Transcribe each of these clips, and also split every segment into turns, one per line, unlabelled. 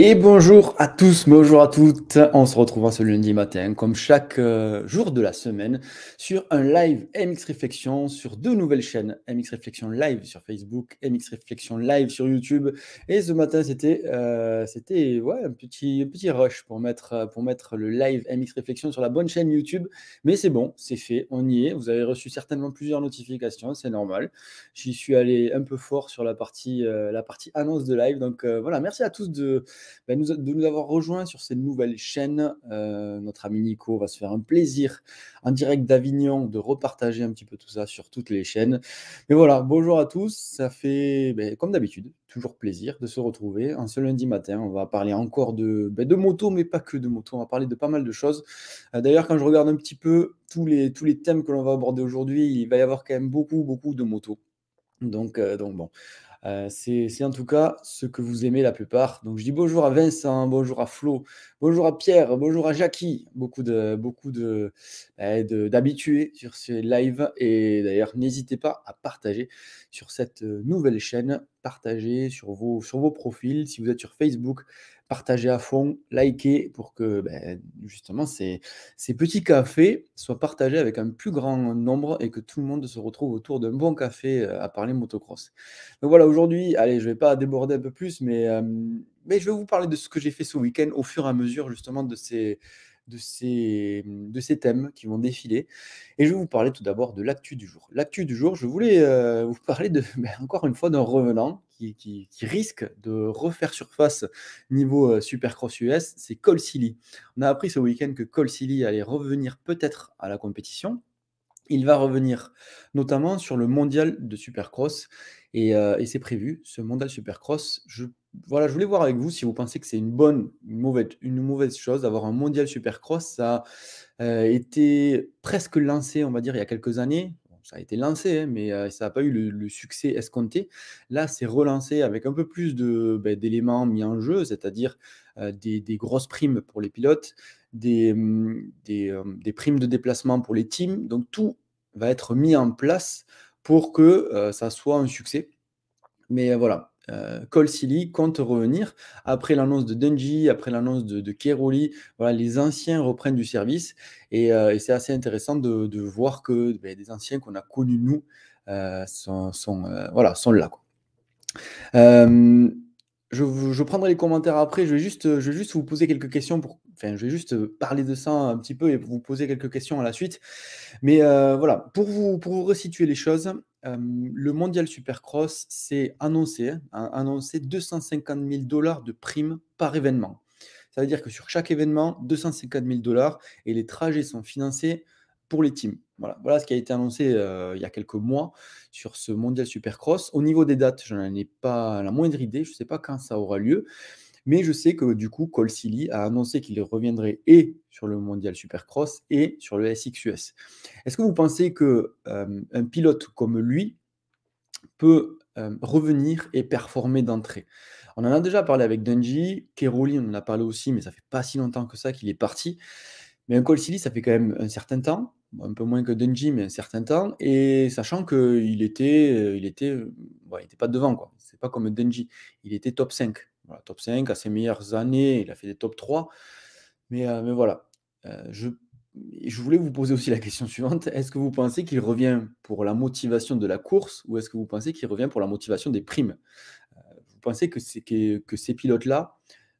Et bonjour à tous, bonjour à toutes. On se retrouve ce lundi matin, comme chaque euh, jour de la semaine, sur un live MX Réflexion sur deux nouvelles chaînes. MX Réflexion live sur Facebook, MX Réflexion live sur YouTube. Et ce matin, c'était euh, c'était ouais, un, petit, petit rush pour mettre, pour mettre le live MX Réflexion sur la bonne chaîne YouTube. Mais c'est bon, c'est fait, on y est. Vous avez reçu certainement plusieurs notifications, c'est normal. J'y suis allé un peu fort sur la partie, euh, la partie annonce de live. Donc voilà, merci à tous de bah, de nous avoir rejoints sur cette nouvelle chaîne. Euh, notre ami Nico va se faire un plaisir en direct d'Avignon de repartager un petit peu tout ça sur toutes les chaînes. Mais voilà, bonjour à tous. Ça fait, ben, comme d'habitude, toujours plaisir de se retrouver en ce lundi matin. On va parler encore de, ben, de moto, mais pas que de moto. On va parler de pas mal de choses. Euh, d'ailleurs, quand je regarde un petit peu tous les, tous les thèmes que l'on va aborder aujourd'hui, il va y avoir quand même beaucoup, beaucoup de motos. Donc, euh, donc bon, euh, c'est en tout cas ce que vous aimez la plupart. Donc je dis bonjour à Vincent, bonjour à Flo, bonjour à Pierre, bonjour à Jackie, beaucoup de beaucoup de eh, d'habitués sur ces lives et d'ailleurs n'hésitez pas à partager sur cette euh, nouvelle chaîne, partager sur vos sur vos profils. Si vous êtes sur Facebook, partagez à fond, likez pour que ben, justement ces, petits cafés soient partagés avec un plus grand nombre et que tout le monde se retrouve autour d'un bon café euh, à parler motocross. Donc voilà, aujourd'hui, allez, je ne vais pas déborder un peu plus, mais, euh, mais je vais vous parler de ce que j'ai fait ce week-end au fur et à mesure justement de ces, thèmes qui vont défiler. Et je vais vous parler tout d'abord de l'actu du jour. L'actu du jour, je voulais euh, vous parler ben, encore une fois d'un revenant qui, risque de refaire surface niveau euh, Supercross US, c'est Cole Silly. On a appris ce week-end que Cole Silly allait revenir peut-être à la compétition. Il va revenir notamment sur le mondial de Supercross et, euh, et c'est prévu, ce mondial Supercross. Je voilà, je voulais voir avec vous si vous pensez que c'est une bonne, une mauvaise, une mauvaise chose d'avoir un mondial supercross. Ça a euh, été presque lancé, on va dire, il y a quelques années. Ça a été lancé, hein, mais ça n'a pas eu le, succès escompté. Là, c'est relancé avec un peu plus ben, d'éléments mis en jeu, c'est-à-dire des, grosses primes pour les pilotes, des, des, primes de déplacement pour les teams. Donc, tout va être mis en place pour que ça soit un succès. Mais voilà, euh, compte revenir après l'annonce de Dungy, après l'annonce de, de Keroli. Voilà, les anciens reprennent du service et, euh, c'est assez intéressant de, voir que ben, des anciens qu'on a connus nous euh, sont, voilà, sont là. Je, prendrai les commentaires après. Je vais, juste, je vais juste vous poser quelques questions. Pour, enfin, je vais juste parler de ça un petit peu et vous poser quelques questions à la suite. Mais voilà, pour vous, pour vous resituer les choses, le mondial Supercross s'est annoncé, hein, a annoncé 250 000 dollars de primes par événement. Ça veut dire que sur chaque événement, 250 000 dollars et les trajets sont financés pour les teams. Voilà, voilà ce qui a été annoncé il y a quelques mois sur ce mondial Supercross. Au niveau des dates, je n'en ai pas la moindre idée, je ne sais pas quand ça aura lieu. Mais je sais que du coup, Cole Silly a annoncé qu'il reviendrait et sur le mondial Supercross et sur le SXUS. Est-ce que vous pensez que euh, un pilote comme lui peut euh, revenir et performer d'entrée? On en a déjà parlé avec Dungy, Keroli, on en a parlé aussi, mais ça fait pas si longtemps que ça qu'il est parti. Mais un Cole Silly, ça fait quand même un certain temps, un peu moins que Dungy, mais un certain temps, et sachant qu'il était, euh, il était, il était pas devant, quoi. C'est pas comme Dungy, il était top 5 top 5, à ses meilleures années, il a fait des top 3. Mais, euh, mais voilà, euh, je, je voulais vous poser aussi la question suivante. Est-ce que vous pensez qu'il revient pour la motivation de la course ou est-ce que vous pensez qu'il revient pour la motivation des primes? Euh, Vous pensez que, que, que ces pilotes-là,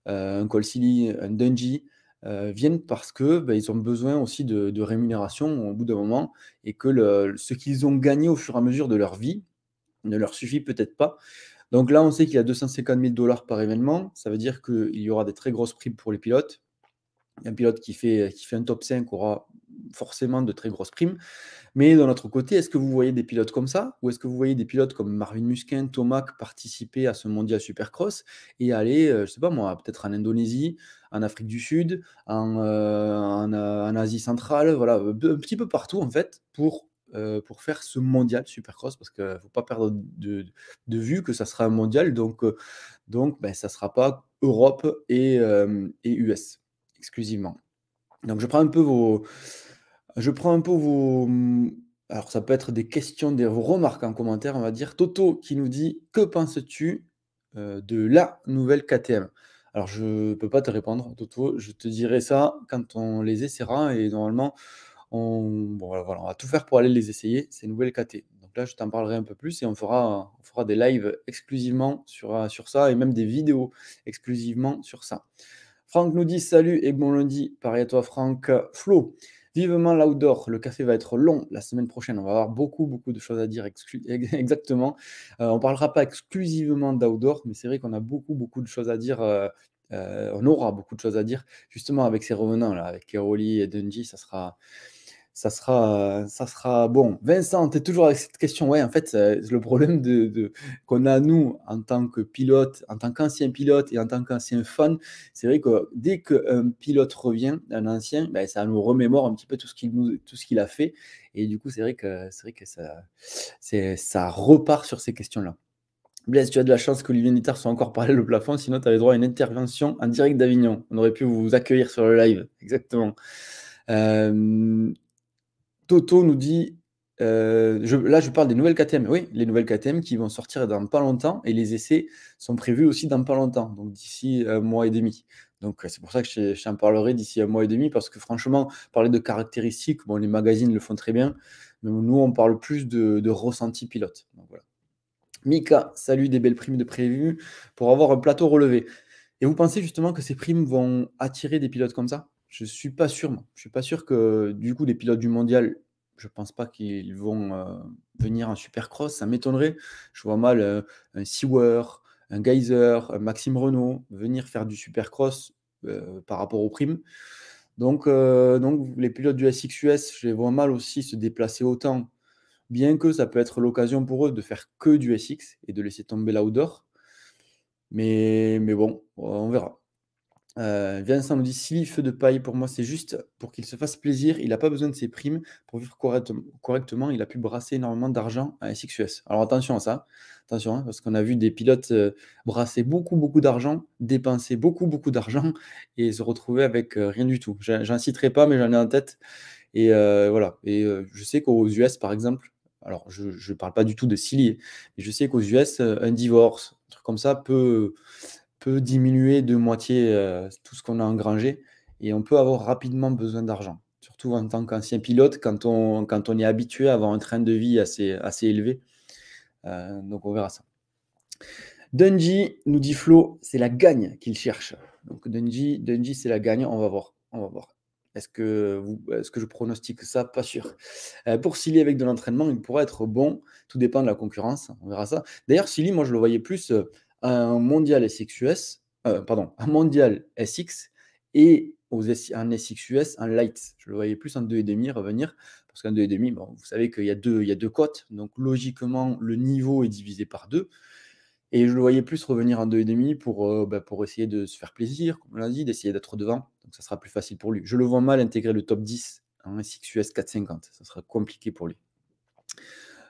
un Colsili, un Dungey, viennent parce que ben, ils ont besoin aussi de, rémunération au bout d'un moment et que ce qu'ils ont gagné au fur et à mesure de leur vie ne leur suffit peut-être pas. Donc là, on sait qu'il y a 250 000 dollars par événement. Ça veut dire qu'il y aura des très grosses primes pour les pilotes. Un pilote qui fait, qui fait un top 5 aura forcément de très grosses primes. Mais d'un autre côté, est-ce que vous voyez des pilotes comme ça? Ou est-ce que vous voyez des pilotes comme Marvin Musquin, Tomac participer à ce mondial supercross et aller, euh, je sais pas moi, peut-être en Indonésie, en Afrique du Sud, en, euh, en, en Asie centrale, voilà, un petit peu partout en fait, pour euh, pour faire ce mondial Supercross parce qu'il ne faut pas perdre de, vue que ça sera un mondial, donc, euh, donc ben, ça ne sera pas Europe et, euh, US exclusivement. Donc je prends un peu vos. Je prends un peu vos. Alors ça peut être des questions, des remarques en commentaire, on va dire. Toto qui nous dit Que penses-tu de la nouvelle KTM Alors, je ne peux pas te répondre, Toto. Je te dirai ça quand on les essaiera et normalement, on, voilà, on va tout faire pour aller les essayer, ces nouvelles KT. Donc là, je t'en parlerai un peu plus et on fera, on fera des lives exclusivement sur, sur ça et même des vidéos exclusivement sur ça. Franck nous dit salut et bon lundi. Pareil à toi, Franck. Flo, vivement l'outdoor. Le café va être long la semaine prochaine. On va avoir beaucoup, beaucoup de choses à dire exactement. Euh, on ne parlera pas exclusivement d'outdoor, mais c'est vrai qu'on a beaucoup, beaucoup de choses à dire. Euh, euh, on aura beaucoup de choses à dire justement avec ces revenants là, avec Keroli et Dungy. Ça sera, ça sera, ça sera bon. Vincent, tu es toujours avec cette question. Ouais, en fait, le problème de, qu'on a, nous, en tant que pilote, en tant qu'ancien pilote et en tant qu'ancien fan, c'est vrai que dès qu'un pilote revient, un ancien, ben, ça nous remémore un petit peu tout ce qu'il, nous, tout ce qu'il a fait. Et du coup, c'est vrai que, c'est vrai que ça, c'est, ça repart sur ces questions-là. Blaise, tu as de la chance qu'Olivier Nittard soit encore parlé le plafond, sinon tu avais droit à une intervention en direct d'Avignon. On aurait pu vous accueillir sur le live. Exactement. Euh, Toto nous dit, euh, là je parle des nouvelles KTM, oui, les nouvelles KTM qui vont sortir dans pas longtemps et les essais sont prévus aussi dans pas longtemps, donc d'ici un mois et demi. Donc c'est pour ça que je, t'en parlerai d'ici un mois et demi parce que franchement, parler de caractéristiques, bon, les magazines le font très bien, mais nous on parle plus de, ressenti pilote. Mika, salut des belles primes de prévues pour avoir un plateau relevé. Et vous pensez justement que ces primes vont attirer des pilotes comme ça? Je suis pas sûr. Je suis pas sûr que du coup les pilotes du mondial, je pense pas qu'ils vont euh, venir en supercross. Ça m'étonnerait. Je vois mal euh, un Sewer, un Geyser, un Maxime Renault venir faire du supercross euh, par rapport aux primes. Donc, donc les pilotes du SXUS, je les vois mal aussi se déplacer autant. Bien que ça peut être l'occasion pour eux de faire que du SX et de laisser tomber l'outdoor. Mais, mais bon, on verra. Euh, Vincent nous dit Silly, feu de paille, pour moi, c'est juste pour qu'il se fasse plaisir. Il n'a pas besoin de ses primes pour vivre correctement. Il a pu brasser énormément d'argent à SXUS. Alors attention à ça, attention, hein, parce qu'on a vu des pilotes euh, brasser beaucoup, beaucoup d'argent, dépenser beaucoup, beaucoup d'argent et se retrouver avec euh, rien du tout. J'en citerai pas, mais j'en ai en tête. Et voilà. Et je sais qu'aux US, par exemple, alors je ne parle pas du tout de Silly, mais je sais qu'aux US, un divorce, un truc comme ça peut peut diminuer de moitié euh, tout ce qu'on a engrangé et on peut avoir rapidement besoin d'argent. Surtout en tant qu'ancien pilote, quand on, quand on est habitué à avoir un train de vie assez, assez élevé. Euh, donc on verra ça. Dungy nous dit Flo, c'est la gagne qu'il cherche. Donc Dungy, Dungy c'est la gagne, on va voir. On va voir. Est-ce que, est que je pronostique ça? Pas sûr. Euh, pour Silly, avec de l'entraînement, il pourrait être bon. Tout dépend de la concurrence. On verra ça. D'ailleurs, Silly, moi, je le voyais plus un mondial SXUS, euh, pardon, un mondial SX et aux un SXUS, un light. Je le voyais plus en 2,5 revenir, parce qu'en 2,5, bon, vous savez qu'il y, a deux, il y a deux cotes, donc logiquement, le niveau est divisé par deux. Et je le voyais plus revenir en 2,5 pour, euh, bah, pour essayer de se faire plaisir, comme on l'a dit, d'essayer d'être devant. Donc ça sera plus facile pour lui. Je le vois mal intégrer le top 10 en SXUS 450. Ça sera compliqué pour lui.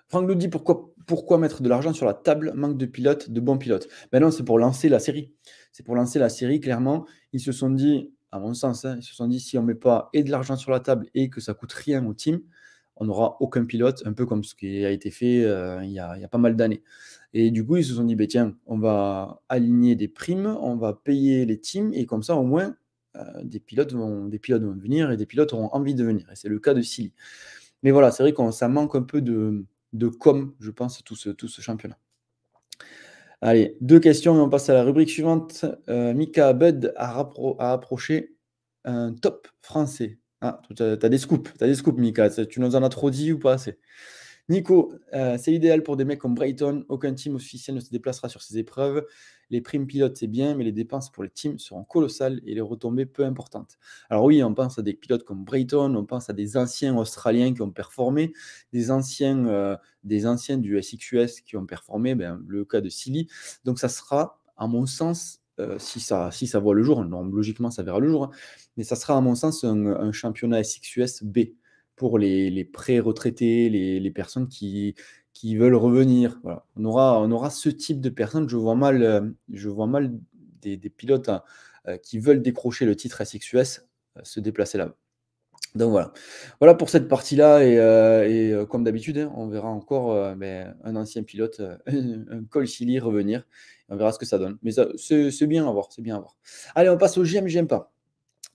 Franck nous dit pourquoi, mettre de l'argent sur la table, manque de pilotes, de bons pilotes. Ben non, c'est pour lancer la série. C'est pour lancer la série, clairement. Ils se sont dit, à mon sens, hein, ils se sont dit si on ne met pas et de l'argent sur la table et que ça coûte rien au team, on n'aura aucun pilote, un peu comme ce qui a été fait euh, il, y a, il, y a, pas mal d'années. Et du coup, ils se sont dit, ben tiens, on va aligner des primes, on va payer les teams, et comme ça, au moins, euh, des, pilotes vont, des pilotes vont venir et des pilotes auront envie de venir. Et c'est le cas de Silly. Mais voilà, c'est vrai que ça manque un peu de, de com, je pense, tout ce, tout ce championnat. Allez, deux questions et on passe à la rubrique suivante. Euh, Mika Bud a, approché un top français. Ah, tu as, des scoops, tu as des scoops, Mika. Tu nous en as trop dit ou pas assez? Nico, euh, c'est idéal pour des mecs comme Brighton. Aucun team officiel ne se déplacera sur ces épreuves. Les primes pilotes, c'est bien, mais les dépenses pour les teams seront colossales et les retombées peu importantes. Alors oui, on pense à des pilotes comme Brighton, on pense à des anciens Australiens qui ont performé, des anciens, euh, des anciens du SXUS qui ont performé, ben, le cas de Silly. Donc ça sera, à mon sens, euh, si, ça, si ça voit le jour, logiquement ça verra le jour, hein, mais ça sera à mon sens un, un championnat SXUS B pour les, pré-retraités, les, personnes qui, qui veulent revenir. On, aura, on aura ce type de personnes. Je vois mal, euh, je vois mal des, des pilotes hein, euh, qui veulent décrocher le titre SXUS euh, se déplacer là. Donc voilà. Voilà pour cette partie-là. Et, comme d'habitude, hein, on verra encore ben, un ancien pilote, un Silly, revenir. On verra ce que ça donne. Mais c'est bien à voir, c'est bien à voir. Allez, on passe au j'aime, j'aime pas.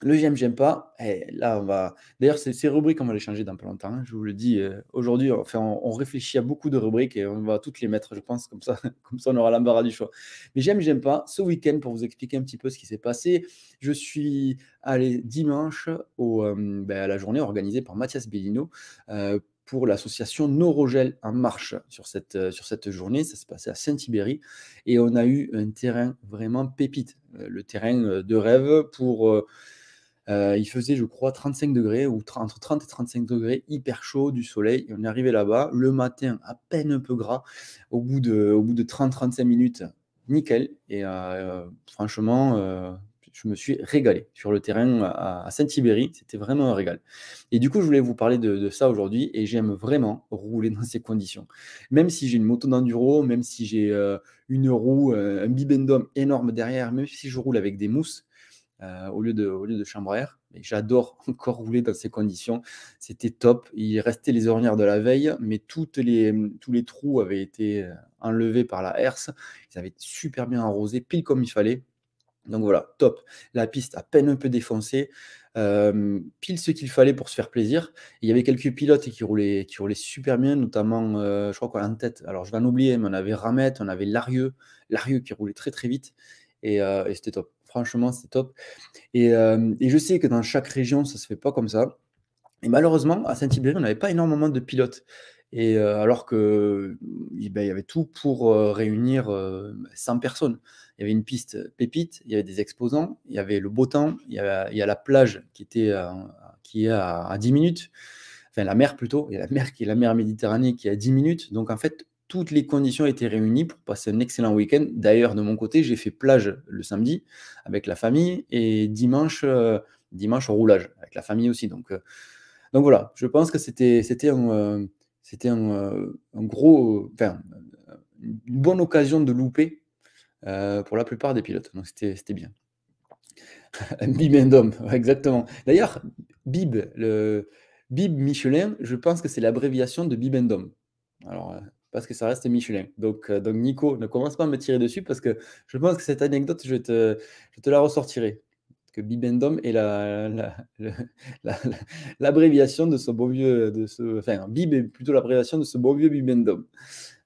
Le j'aime, j'aime pas. Et là, on va. D'ailleurs, ces, rubriques, on va les changer dans pas longtemps. Hein. Je vous le dis. Euh, aujourd'hui, enfin, on, réfléchit à beaucoup de rubriques et on va toutes les mettre, je pense, comme ça, comme ça, on aura l'embarras du choix. Mais j'aime, j'aime pas. Ce week-end, pour vous expliquer un petit peu ce qui s'est passé, je suis allé dimanche euh, ben, à la journée organisée par Mathias Bellino euh, pour l'association Norogel en marche sur cette, sur cette journée. Ça s'est passé à Saint-Ibéry et on a eu un terrain vraiment pépite. le terrain de rêve pour euh, il faisait, je crois, 35 degrés, ou entre 30 et 35 degrés, hyper chaud, du soleil. on est arrivé là-bas, le matin, à peine un peu gras. Au bout de, au bout de 30-35 minutes, nickel. Et euh, franchement, euh, je me suis régalé sur le terrain à, Saint-Ibéry. C'était vraiment un régal. Et du coup, je voulais vous parler de, ça aujourd'hui. Et j'aime vraiment rouler dans ces conditions. Même si j'ai une moto d'enduro, même si j'ai une roue, un bibendum énorme derrière, même si je roule avec des mousses, euh, au, lieu de, au lieu de chambre à air. J'adore encore rouler dans ces conditions. C'était top. Il restait les ornières de la veille, mais les, tous les trous avaient été euh, enlevés par la herse. Ils avaient super bien arrosé, pile comme il fallait. Donc voilà, top. La piste à peine un peu défoncée. Euh, pile ce qu'il fallait pour se faire plaisir. il y avait quelques pilotes qui roulaient, qui roulaient super bien, notamment, je crois quoi, en tête. Alors je vais en oublier, mais on avait Ramette, on avait Larieux, Larieux qui roulait très très vite. et c'était top. Franchement, c'est top. Euh, et, je sais que dans chaque région, ça ne se fait pas comme ça. Et malheureusement, à Saint-Ibéry, on n'avait pas énormément de pilotes. Et euh, alors que ben, il y avait tout pour euh, réunir 100 personnes. Il y avait une piste pépite, il y avait des exposants, il y avait le beau temps, il y a, il y a la plage qui, était, qui est à, à, 10 minutes, enfin la mer plutôt, il y a la mer qui est la mer Méditerranée qui est à 10 minutes. Donc en fait, toutes les conditions étaient réunies pour passer un excellent week-end. D'ailleurs, de mon côté, j'ai fait plage le samedi avec la famille et dimanche, euh, dimanche au roulage avec la famille aussi. Donc, euh, donc voilà, je pense que c'était euh, un, gros, une bonne occasion de louper pour la plupart des pilotes. Donc c'était bien. Bibendum, exactement. D'ailleurs, Bib, le Bib Michelin, je pense que c'est l'abréviation de Bibendum. Alors, parce que ça reste Michelin. Donc, euh, donc Nico, ne commence pas à me tirer dessus parce que je pense que cette anecdote, je te, je te la ressortirai. Que Bibendum est l'abréviation la, de ce beau vieux, de ce, enfin, Bib est plutôt l'abréviation de ce beau vieux Bibendum.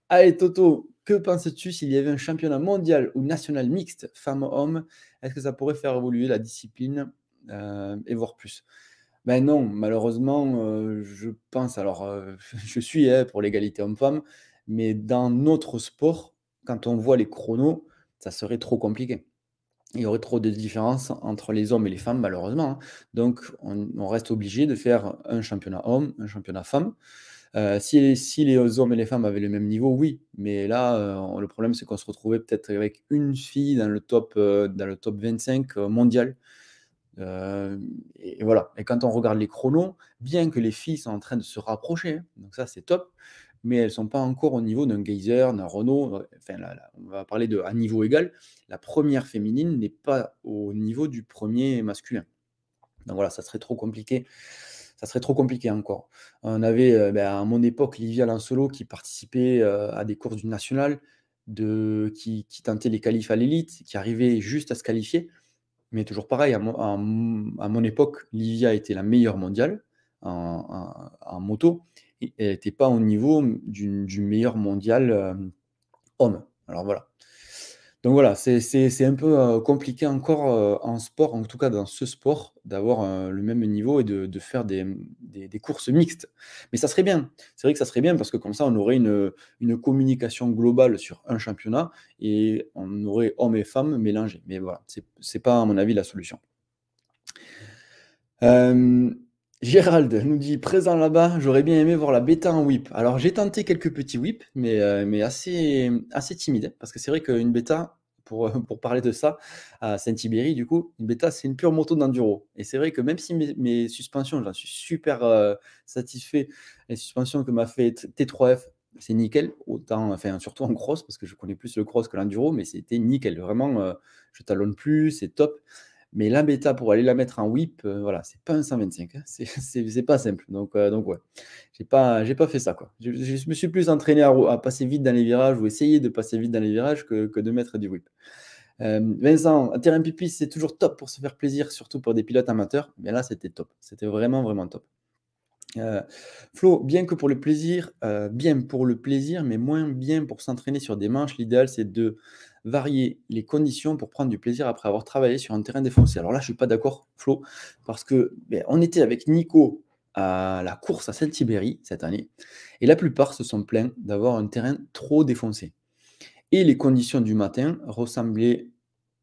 Allez, Toto, que penses-tu s'il y avait un championnat mondial ou national mixte, femmes-hommes Est-ce que ça pourrait faire évoluer la discipline euh, et voir plus? Ben non, malheureusement, euh, je pense, alors je suis hein, pour l'égalité homme-femme, mais dans notre sport, quand on voit les chronos, ça serait trop compliqué. Il y aurait trop de différences entre les hommes et les femmes, malheureusement. Hein. Donc, on, reste obligé de faire un championnat homme, un championnat femme. Euh, si, les, hommes et les femmes avaient le même niveau, oui. Mais là, euh, le problème, c'est qu'on se retrouvait peut-être avec une fille dans le top, euh, dans le top 25 mondial. et, voilà. Et quand on regarde les chronos, bien que les filles sont en train de se rapprocher, hein, donc ça, c'est top mais elles ne sont pas encore au niveau d'un Geyser, d'un Renault. Euh, enfin, on va parler de à niveau égal. La première féminine n'est pas au niveau du premier masculin. Donc voilà, ça serait trop compliqué. Ça serait trop compliqué encore. On avait euh, ben, à mon époque Livia Lansolo qui participait euh, à des courses du national, de, qui, tentait les qualifs à l'élite, qui arrivait juste à se qualifier. Mais toujours pareil, à mon, époque, Livia était la meilleure mondiale en moto elle n'était pas au niveau du, meilleur mondial euh, homme. Alors voilà. Donc voilà, c'est un peu euh, compliqué encore euh, en sport, en tout cas dans ce sport, d'avoir le même niveau et de, faire des, courses mixtes. Mais ça serait bien. C'est vrai que ça serait bien parce que comme ça, on aurait une, communication globale sur un championnat et on aurait hommes et femmes mélangés. Mais voilà, ce n'est pas à mon avis la solution. Gérald nous dit présent là-bas, j'aurais bien aimé voir la bêta en whip. Alors j'ai tenté quelques petits whips, mais, euh, mais assez, assez timide, parce que c'est vrai qu'une bêta, pour, pour parler de ça, à Saint-Ibéry, du coup, une bêta, c'est une pure moto d'enduro. Et c'est vrai que même si mes, suspensions, j'en suis super euh, satisfait, les suspensions que m'a fait T3F, c'est nickel, autant, enfin surtout en cross, parce que je connais plus le cross que l'enduro, mais c'était nickel. Vraiment, euh, je talonne plus, c'est top. Mais la bêta, pour aller la mettre en whip, euh, voilà, c'est pas un 125. Hein. C'est pas simple. Donc, euh, donc ouais, j'ai pas, pas fait ça. Quoi. Je, me suis plus entraîné à, passer vite dans les virages ou essayer de passer vite dans les virages que, de mettre du whip. Euh, Vincent, un terrain pipi, c'est toujours top pour se faire plaisir, surtout pour des pilotes amateurs. Mais là, c'était top. C'était vraiment, vraiment top. Flo, bien que pour le plaisir, bien pour le plaisir, mais moins bien pour s'entraîner sur des manches, l'idéal c'est de varier les conditions pour prendre du plaisir après avoir travaillé sur un terrain défoncé. Alors là, je suis pas d'accord, Flo, parce que ben, on était avec Nico à la course à Saint-Tibéry cette année, et la plupart se sont plaints d'avoir un terrain trop défoncé. Et les conditions du matin ressemblaient,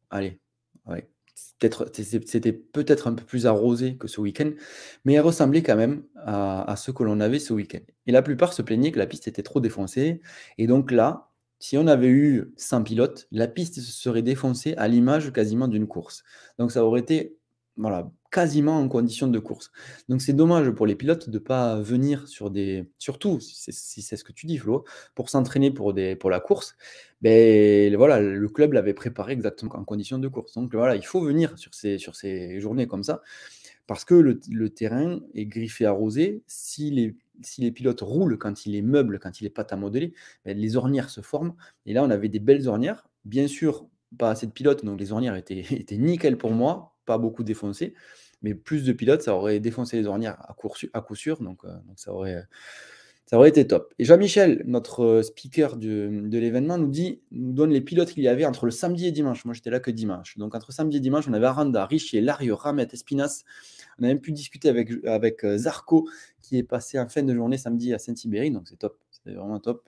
allez, c'était peut-être un peu plus arrosé que ce week-end, mais elle ressemblait quand même à, ce que l'on avait ce week-end. Et la plupart se plaignaient que la piste était trop défoncée. Et donc là, si on avait eu 100 pilotes, la piste se serait défoncée à l'image quasiment d'une course. Donc ça aurait été voilà, quasiment en condition de course. Donc c'est dommage pour les pilotes de ne pas venir sur des... Surtout, si c'est ce que tu dis Flo, pour s'entraîner pour, des, pour la course, ben, voilà, le club l'avait préparé exactement en condition de course. Donc voilà, il faut venir sur ces, sur ces journées comme ça, parce que le, terrain est griffé arrosé. Si les, si les pilotes roulent quand il est meuble, quand il est pas à modeler, ben, les ornières se forment. Et là, on avait des belles ornières. Bien sûr, pas assez de pilotes, donc les ornières étaient, étaient nickel pour moi pas beaucoup défoncé. Mais plus de pilotes, ça aurait défoncé les ornières à, coup sûr. Donc, euh, donc ça, aurait, ça aurait été top. Et Jean-Michel, notre euh, speaker de l'événement, nous dit, nous donne les pilotes qu'il y avait entre le samedi et dimanche. Moi, j'étais là que dimanche. Donc, entre samedi et dimanche, on avait Aranda, Richier, Lario, Ramet, Espinas. On a même pu discuter avec, avec euh, Zarco, qui est passé en fin de journée samedi à Saint-Ibéry. Donc, c'est top. C'est vraiment top.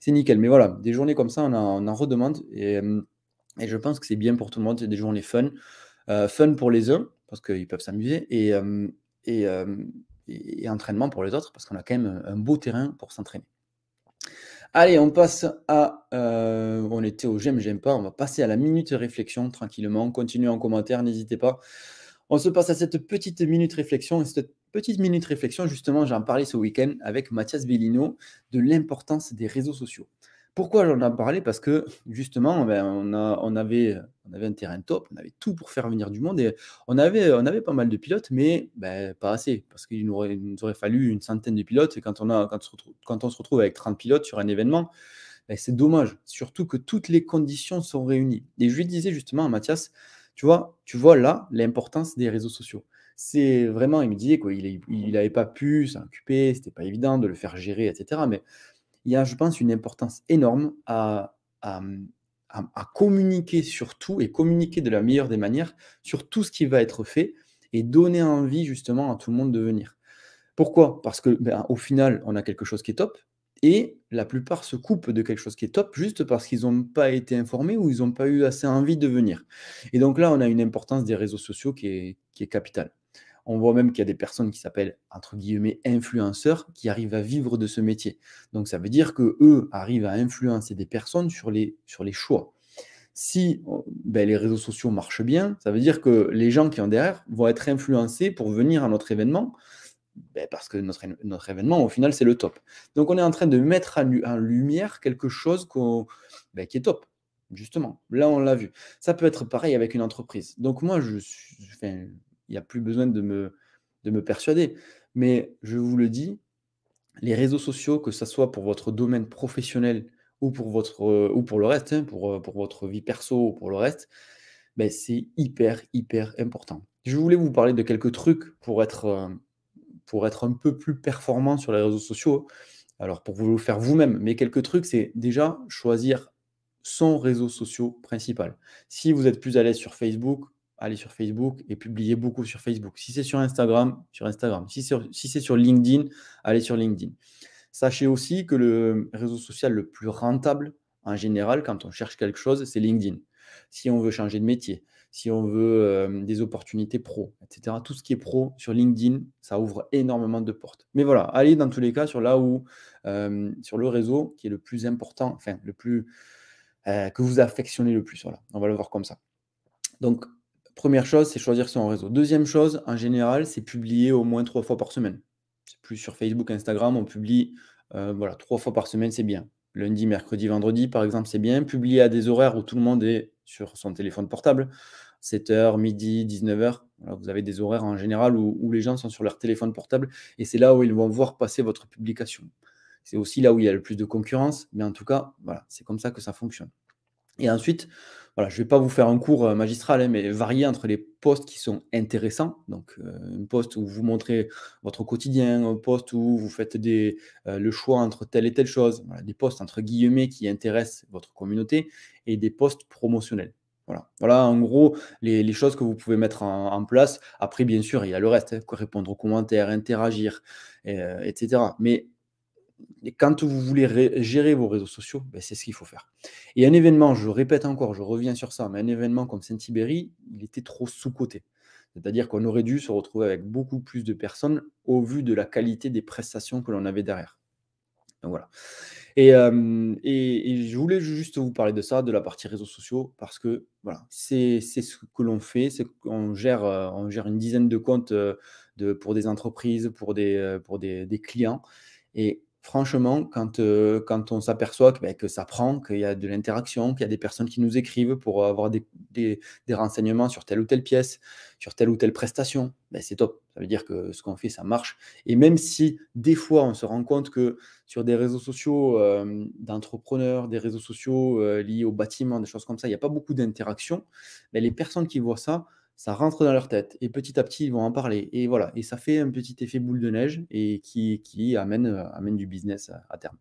C'est nickel. Mais voilà, des journées comme ça, on en, redemande. Et, et je pense que c'est bien pour tout le monde. C'est des journées fun. Euh, fun pour les uns, parce qu'ils peuvent s'amuser, et, entraînement pour les autres, parce qu'on a quand même un beau terrain pour s'entraîner. Allez, on passe à. Euh, on était au j'aime, j'aime pas. On va passer à la minute réflexion tranquillement. Continuez en commentaire, n'hésitez pas. On se passe à cette petite minute réflexion. Et cette petite minute réflexion, justement, j'en parlais ce week-end avec Mathias Bellino de l'importance des réseaux sociaux. Pourquoi j'en ai parlé? Parce que justement, ben, on, avait, un terrain top, on avait tout pour faire venir du monde et on avait, pas mal de pilotes, mais ben, pas assez, parce qu'il nous, aurait, fallu une centaine de pilotes et quand on, se retrouve, avec 30 pilotes sur un événement, ben, c'est dommage, surtout que toutes les conditions sont réunies. Et je lui disais justement Mathias, tu vois, tu vois là l'importance des réseaux sociaux. C'est vraiment, il me disait qu'il n'avait pas pu s'en occuper, c'était pas évident de le faire gérer, etc. Mais il y a, je pense, une importance énorme à, à, communiquer sur tout et communiquer de la meilleure des manières sur tout ce qui va être fait et donner envie justement à tout le monde de venir. Pourquoi? Parce que ben, au final, on a quelque chose qui est top et la plupart se coupent de quelque chose qui est top juste parce qu'ils n'ont pas été informés ou ils n'ont pas eu assez envie de venir. Et donc là, on a une importance des réseaux sociaux qui est, qui est capitale. On voit même qu'il y a des personnes qui s'appellent, entre guillemets, influenceurs, qui arrivent à vivre de ce métier. Donc ça veut dire que eux arrivent à influencer des personnes sur les, choix. Si ben, les réseaux sociaux marchent bien, ça veut dire que les gens qui ont derrière vont être influencés pour venir à notre événement, ben, parce que notre, notre événement, au final, c'est le top. Donc on est en train de mettre en lumière quelque chose ben, qui est top justement. Là, on l'a vu. Ça peut être pareil avec une entreprise. Donc moi, je suis, il n'y a plus besoin de me, de me persuader. Mais je vous le dis, les réseaux sociaux, que ce soit pour votre domaine professionnel ou pour, votre, ou pour le reste, hein, pour, pour votre vie perso ou pour le reste, ben c'est hyper, hyper important. Je voulais vous parler de quelques trucs pour être, pour être un peu plus performant sur les réseaux sociaux. Alors, pour vous le faire vous-même, mais quelques trucs, c'est déjà choisir son réseau social principal. Si vous êtes plus à l'aise sur Facebook, allez sur Facebook et publiez beaucoup sur Facebook. Si c'est sur Instagram, sur Instagram. Si c'est sur LinkedIn, allez sur LinkedIn. Sachez aussi que le réseau social le plus rentable en général, quand on cherche quelque chose, c'est LinkedIn. Si on veut changer de métier, si on veut euh, des opportunités pro, etc. Tout ce qui est pro sur LinkedIn, ça ouvre énormément de portes. Mais voilà, allez dans tous les cas sur là où, euh, sur le réseau qui est le plus important, enfin le plus euh, que vous affectionnez le plus. Voilà, on va le voir comme ça. Donc Première chose, c'est choisir son réseau. Deuxième chose, en général, c'est publier au moins trois fois par semaine. C'est plus sur Facebook, Instagram, on publie euh, voilà, trois fois par semaine, c'est bien. Lundi, mercredi, vendredi, par exemple, c'est bien. Publier à des horaires où tout le monde est sur son téléphone portable. 7h, midi, 19h. vous avez des horaires en général où, les gens sont sur leur téléphone portable et c'est là où ils vont voir passer votre publication. C'est aussi là où il y a le plus de concurrence, mais en tout cas, voilà, c'est comme ça que ça fonctionne. Et ensuite, voilà, je ne vais pas vous faire un cours euh, magistral, hein, mais varier entre les posts qui sont intéressants, donc euh, un post où vous montrez votre quotidien, un post où vous faites euh, le choix entre telle et telle chose, des posts entre guillemets qui intéressent votre communauté et des posts promotionnels. Voilà, voilà en gros les, choses que vous pouvez mettre en, place. Après, bien sûr, il y a le reste, hein, répondre aux commentaires, interagir, etc. Mais quand vous voulez gérer vos réseaux sociaux, ben, c'est ce qu'il faut faire. Et un événement, je répète encore, je reviens sur ça, mais un événement comme Saint-Ibéry, il était trop sous-coté. C'est-à-dire qu'on aurait dû se retrouver avec beaucoup plus de personnes au vu de la qualité des prestations que l'on avait derrière. Donc voilà. Et, et, je voulais juste vous parler de ça, de la partie réseaux sociaux, parce que voilà, c'est ce que l'on fait, c'est qu'on gère, on gère une dizaine de comptes de, pour des entreprises, pour des, pour des clients. Et franchement, quand, euh, quand on s'aperçoit que, ben, que, ça prend, qu'il y a de l'interaction, qu'il y a des personnes qui nous écrivent pour avoir des, renseignements sur telle ou telle pièce, sur telle ou telle prestation, ben, c'est top. Ça veut dire que ce qu'on fait, ça marche. Et même si des fois, on se rend compte que sur des réseaux sociaux euh, d'entrepreneurs, des réseaux sociaux euh, liés au bâtiment, des choses comme ça, il n'y a pas beaucoup d'interaction, ben, les personnes qui voient ça, ça rentre dans leur tête et petit à petit ils vont en parler et voilà et ça fait un petit effet boule de neige et qui, euh, amène du business à, terme.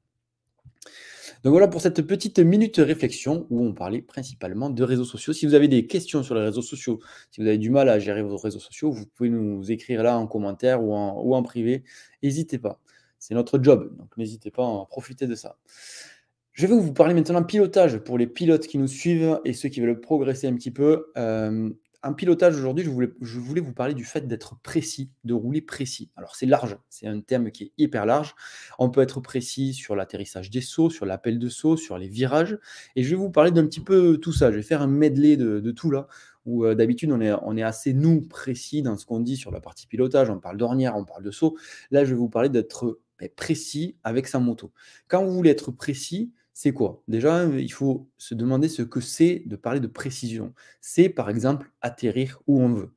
Donc voilà pour cette petite minute réflexion où on parlait principalement de réseaux sociaux. Si vous avez des questions sur les réseaux sociaux, si vous avez du mal à gérer vos réseaux sociaux, vous pouvez nous écrire là en commentaire ou en, ou en privé. N'hésitez pas. C'est notre job, donc n'hésitez pas à profiter de ça. Je vais vous parler maintenant pilotage pour les pilotes qui nous suivent et ceux qui veulent progresser un petit peu. Euh, un pilotage aujourd'hui, je voulais, vous parler du fait d'être précis, de rouler précis. Alors c'est large, c'est un terme qui est hyper large. On peut être précis sur l'atterrissage des sauts, sur l'appel de saut, sur les virages. Et je vais vous parler d'un petit peu tout ça. Je vais faire un medley de, tout là, où euh, d'habitude on est, assez nous précis dans ce qu'on dit sur la partie pilotage. On parle d'ornière, on parle de saut. Là, je vais vous parler d'être précis avec sa moto. Quand vous voulez être précis, c'est quoi? Déjà, il faut se demander ce que c'est de parler de précision. C'est par exemple atterrir où on veut.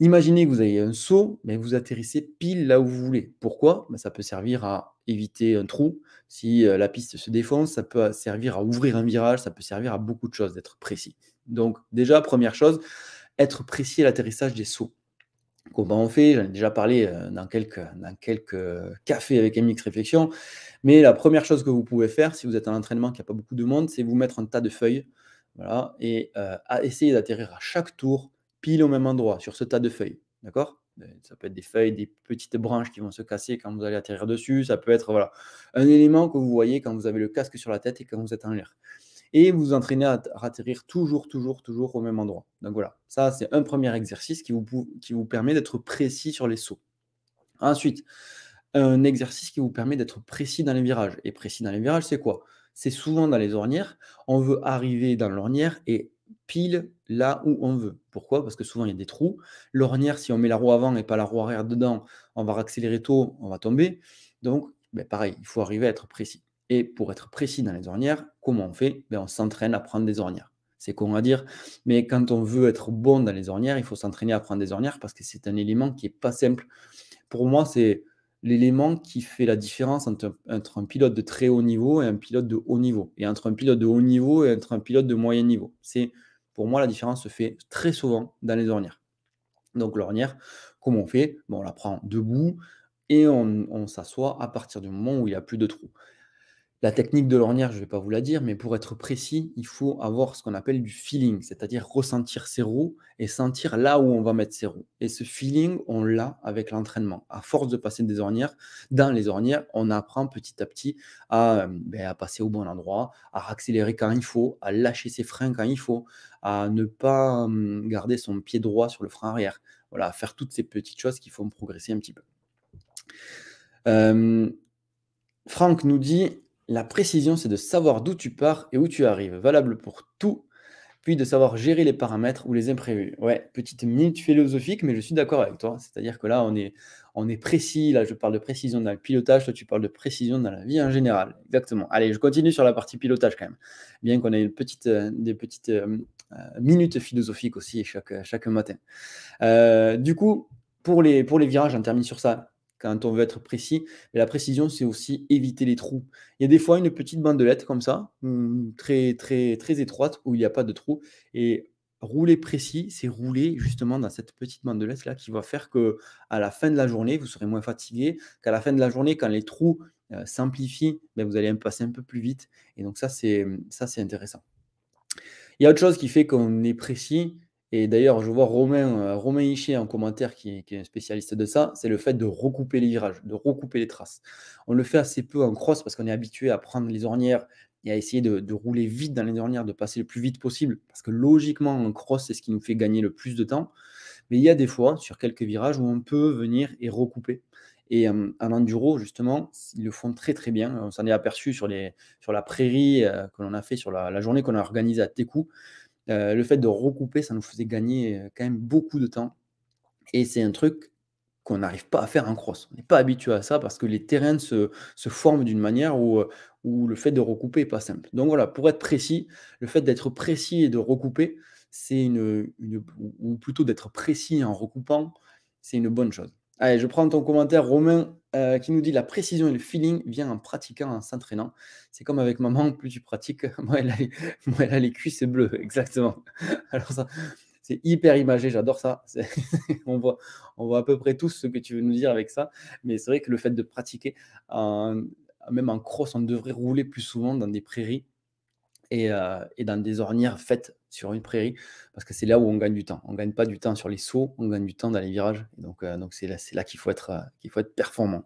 Imaginez que vous avez un saut, mais vous atterrissez pile là où vous voulez. Pourquoi? Ben, Ça peut servir à éviter un trou. Si euh, la piste se défonce, ça peut servir à ouvrir un virage, ça peut servir à beaucoup de choses d'être précis. Donc déjà, première chose, être précis à l'atterrissage des sauts. Comment on fait J'en ai déjà parlé euh, dans quelques, dans quelques cafés avec MX Réflexion. Mais la première chose que vous pouvez faire, si vous êtes en entraînement, qui n'y a pas beaucoup de monde, c'est vous mettre un tas de feuilles voilà, et euh, essayer d'atterrir à chaque tour pile au même endroit sur ce tas de feuilles. D'accord? Euh, Ça peut être des feuilles, des petites branches qui vont se casser quand vous allez atterrir dessus. Ça peut être voilà, un élément que vous voyez quand vous avez le casque sur la tête et quand vous êtes en l'air. Et vous vous entraînez à atterrir toujours, toujours, toujours au même endroit. Donc voilà, ça c'est un premier exercice qui vous, qui vous permet d'être précis sur les sauts. Ensuite, un exercice qui vous permet d'être précis dans les virages. Et précis dans les virages, c'est quoi? C'est souvent dans les ornières. On veut arriver dans l'ornière et pile là où on veut. Pourquoi? Parce que souvent il y a des trous. L'ornière, si on met la roue avant et pas la roue arrière dedans, on va accélérer tôt, on va tomber. Donc, ben pareil, il faut arriver à être précis. Et pour être précis dans les ornières, comment on fait? Ben On s'entraîne à prendre des ornières. C'est con à dire, mais quand on veut être bon dans les ornières, il faut s'entraîner à prendre des ornières parce que c'est un élément qui n'est pas simple. Pour moi, c'est l'élément qui fait la différence entre, un pilote de très haut niveau et un pilote de haut niveau, et entre un pilote de haut niveau et entre un pilote de moyen niveau. C'est pour moi la différence se fait très souvent dans les ornières. Donc l'ornière, comment on fait? Bon, On la prend debout et on, on s'assoit à partir du moment où il n'y a plus de trous. La technique de l'ornière, je ne vais pas vous la dire, mais pour être précis, il faut avoir ce qu'on appelle du feeling, c'est-à-dire ressentir ses roues et sentir là où on va mettre ses roues. Et ce feeling, on l'a avec l'entraînement. À force de passer des ornières, dans les ornières, on apprend petit à petit à, ben, à passer au bon endroit, à accélérer quand il faut, à lâcher ses freins quand il faut, à ne pas hum, garder son pied droit sur le frein arrière. Voilà, à faire toutes ces petites choses qui font progresser un petit peu. Euh, Franck nous dit la précision, c'est de savoir d'où tu pars et où tu arrives, valable pour tout, puis de savoir gérer les paramètres ou les imprévus. Ouais, petite minute philosophique, mais je suis d'accord avec toi. C'est-à-dire que là, on est, on est précis. Là, je parle de précision dans le pilotage, toi, tu parles de précision dans la vie en général. Exactement. Allez, je continue sur la partie pilotage quand même. Bien qu'on ait une petite, euh, des petites, euh, minute philosophique aussi chaque, chaque matin. du coup, pour les, pour les virages, on termine sur ça quand on veut être précis. Mais la précision, c'est aussi éviter les trous. Il y a des fois une petite bandelette comme ça, hum, très, très, très étroite, où il n'y a pas de trou. Et rouler précis, c'est rouler justement dans cette petite bandelette là qui va faire que à la fin de la journée, vous serez moins fatigué, qu'à la fin de la journée, quand les trous euh, s'amplifient, ben, vous allez passer un peu plus vite. Et donc ça, ça, c'est intéressant. Il y a autre chose qui fait qu'on est précis, et d'ailleurs, je vois Romain, euh, Romain Hichet en commentaire qui est, un spécialiste de ça, c'est le fait de recouper les virages, de recouper les traces. On le fait assez peu en cross parce qu'on est habitué à prendre les ornières et à essayer de, rouler vite dans les ornières, de passer le plus vite possible. Parce que logiquement, en cross, c'est ce qui nous fait gagner le plus de temps. Mais il y a des fois, sur quelques virages, où on peut venir et recouper. Et euh, en enduro, justement, ils le font très très bien. On s'en est aperçu sur, la prairie euh, que l'on a fait sur la, la journée qu'on a organisée à Técou. Euh, le fait de recouper, ça nous faisait gagner euh, quand même beaucoup de temps. Et c'est un truc qu'on n'arrive pas à faire en cross. On n'est pas habitué à ça parce que les terrains se, forment d'une manière où, euh, où, le fait de recouper n'est pas simple. Donc voilà, pour être précis, le fait d'être précis et de recouper, c'est une, ou plutôt d'être précis en recoupant, c'est une bonne chose. Allez, je prends ton commentaire, Romain, euh, qui nous dit la précision et le feeling vient en pratiquant, en s'entraînant. C'est comme avec maman, plus tu pratiques, moi elle, a, les cuisses bleues, exactement. Alors ça, c'est hyper imagé, j'adore ça. on, voit, on voit à peu près tout ce que tu veux nous dire avec ça. Mais c'est vrai que le fait de pratiquer, même en cross, on devrait rouler plus souvent dans des prairies euh, et, dans des ornières faites sur une prairie, parce que c'est là où on gagne du temps. On ne gagne pas du temps sur les sauts, on gagne du temps dans les virages. donc, euh, donc c'est là, là qu'il faut, être, euh, qu'il faut être performant.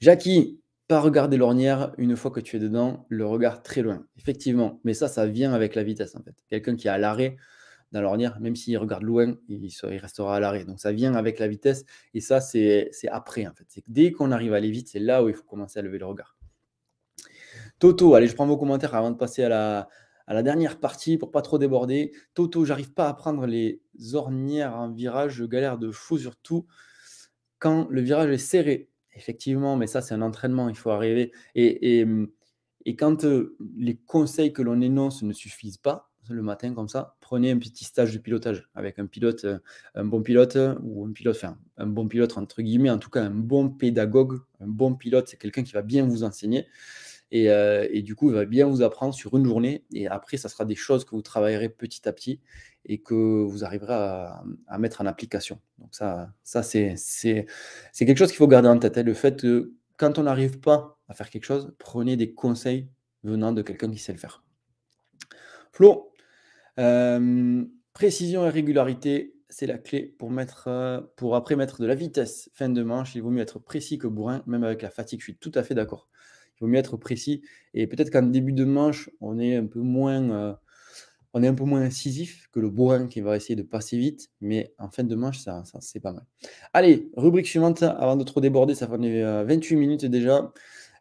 Jackie, pas regarder l'ornière une fois que tu es dedans, le regard très loin. Effectivement, mais ça, ça vient avec la vitesse en fait. Quelqu'un qui est à l'arrêt dans l'ornière, même s'il regarde loin, il, restera à l'arrêt. Donc ça vient avec la vitesse et ça, c'est, après en fait. Dès qu'on arrive à aller vite, c'est là où il faut commencer à lever le regard. Toto, allez, je prends vos commentaires avant de passer à la, dernière partie pour pas trop déborder. Toto, j'arrive pas à prendre les ornières en virage, je galère de fou surtout quand le virage est serré. Effectivement, mais ça c'est un entraînement, il faut arriver. Et, quand euh, les conseils que l'on énonce ne suffisent pas, le matin comme ça, prenez un petit stage de pilotage avec un pilote, euh, un bon pilote ou un pilote, enfin un bon pilote entre guillemets, en tout cas un bon pédagogue, un bon pilote, c'est quelqu'un qui va bien vous enseigner. Euh, et, du coup, il va bien vous apprendre sur une journée. Et après, ça sera des choses que vous travaillerez petit à petit et que vous arriverez à, mettre en application. Donc ça, ça c'est quelque chose qu'il faut garder en tête. Hein. le fait que quand on n'arrive pas à faire quelque chose, prenez des conseils venant de quelqu'un qui sait le faire. Flo, euh, précision et régularité, c'est la clé pour, mettre, pour après mettre de la vitesse fin de manche. Il vaut mieux être précis que bourrin, même avec la fatigue. Je suis tout à fait d'accord il vaut mieux être précis. Et peut-être qu'en début de manche, on est un peu moins, euh, on est un peu moins incisif que le bourrin qui va essayer de passer vite, mais en fin de manche, ça, c'est pas mal. Allez, rubrique suivante, avant de trop déborder, ça fait 28 euh, minutes déjà.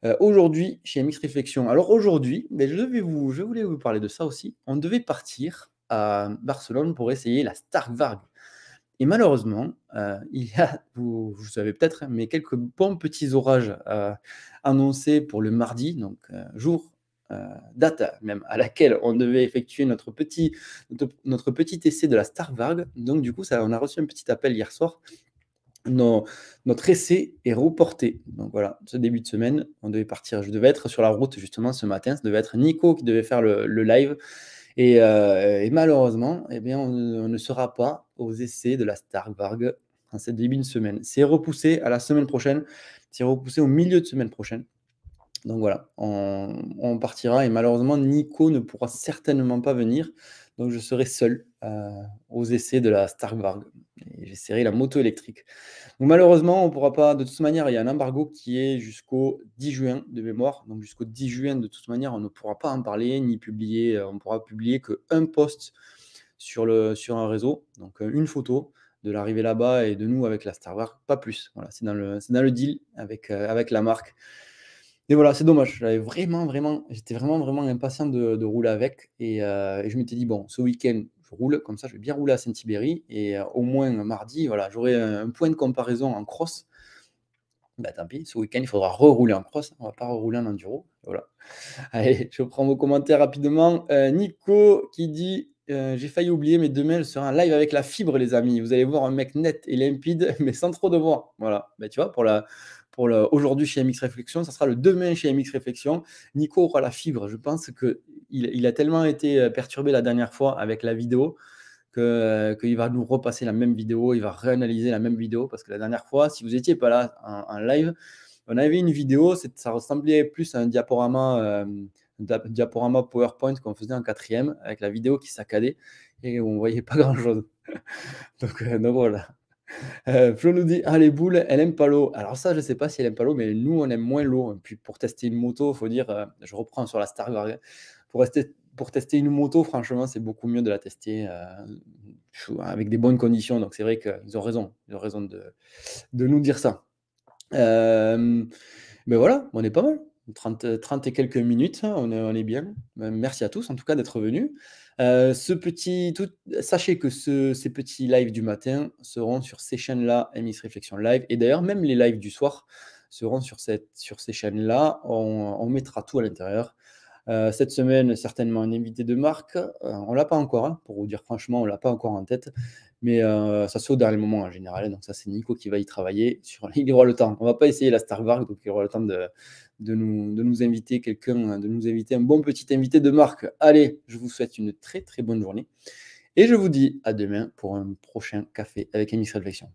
Euh, aujourd'hui, chez MX Réflexion. Alors aujourd'hui, ben, je voulais vous parler de ça aussi. On devait partir à Barcelone pour essayer la Stark Varg. Et malheureusement, euh, il y a, vous, vous savez peut-être, hein, mais quelques bons petits orages euh, annoncés pour le mardi, donc euh, jour, date même à laquelle on devait effectuer notre petit, notre, petit essai de la Star Varg. Donc du coup, ça, on a reçu un petit appel hier soir. notre essai est reporté. Donc voilà, ce début de semaine, on devait partir. Je devais être sur la route justement ce matin. Ça devait être Nico qui devait faire le live. Euh, et, malheureusement, eh bien, on, ne sera pas aux essais de la Starkvarg en cette début de semaine. C'est repoussé à la semaine prochaine. C'est repoussé au milieu de semaine prochaine. Donc voilà, on, partira et malheureusement, Nico ne pourra certainement pas venir. Donc je serai seul euh, aux essais de la Starkvarg. Et j'essaierai la moto électrique malheureusement, on ne pourra pas, de toute manière, il y a un embargo qui est jusqu'au 10 juin de mémoire. Donc jusqu'au 10 juin, de toute manière, on ne pourra pas en parler ni publier. Euh, on pourra publier qu'un post sur, un réseau. Donc euh, une photo de l'arrivée là-bas et de nous avec la Star Wars, pas plus. Voilà, c'est dans le, deal avec la marque. Et voilà, c'est dommage. J'avais vraiment, vraiment, j'étais vraiment, vraiment impatient de, rouler avec. Et, et je m'étais dit, bon, ce week-end, je roule, comme ça je vais bien rouler à Saint-Tibéry et euh, au moins mardi, voilà, j'aurai un, point de comparaison en cross. Bah tant pis, ce week-end il faudra rerouler en cross, on va pas rerouler en enduro. Voilà. Allez, je prends vos commentaires rapidement. Euh, Nico qui dit euh, j'ai failli oublier, mais demain, elle sera un live avec la fibre, les amis. Vous allez voir un mec net et limpide, mais sans trop de voix. Voilà. Ben, tu vois, pour la, aujourd'hui chez MX Réflexion, ça sera le demain chez MX Réflexion. Nico aura la fibre. Je pense qu'il il a tellement été euh, perturbé la dernière fois avec la vidéo euh, qu'il va nous repasser la même vidéo, il va réanalyser la même vidéo, parce que la dernière fois, si vous n'étiez pas là en, live, on avait une vidéo, ça ressemblait plus à un diaporama, euh, diaporama PowerPoint qu'on faisait en quatrième, avec la vidéo qui saccadait, et on ne voyait pas grand-chose. donc, donc, voilà. Flo nous dit Ah, les boules, elle aime pas l'eau. Alors, ça, je sais pas si elle aime pas l'eau, mais nous, on aime moins l'eau. Puis, pour tester une moto, faut dire, je reprends sur la Star pour rester pour tester une moto, franchement, c'est beaucoup mieux de la tester euh, avec des bonnes conditions. Donc, c'est vrai qu'ils ont raison. Ils ont raison de, de nous dire ça. Euh, mais voilà, on est pas mal. 30, 30 et quelques minutes, on est, on est, bien. Ben, merci à tous, en tout cas, d'être venus. Euh, ce petit, tout, sachez que ce, ces petits lives du matin seront sur ces chaînes-là, MX Réflexion Live. Et d'ailleurs, même les lives du soir seront sur, sur ces chaînes-là. On, on mettra tout à l'intérieur. Euh, cette semaine, certainement un invité de marque. Euh, on l'a pas encore, hein, pour vous dire franchement, on l'a pas encore en tête. Mais euh, ça se fait au dernier moment en général. Donc ça, c'est Nico qui va y travailler. Sur... Il aura le temps. On ne va pas essayer la Star Wars, donc il aura le temps de, nous, inviter quelqu'un, de nous inviter un bon petit invité de marque. Allez, je vous souhaite une très très bonne journée. Et je vous dis à demain pour un prochain café avec MX Réflexion.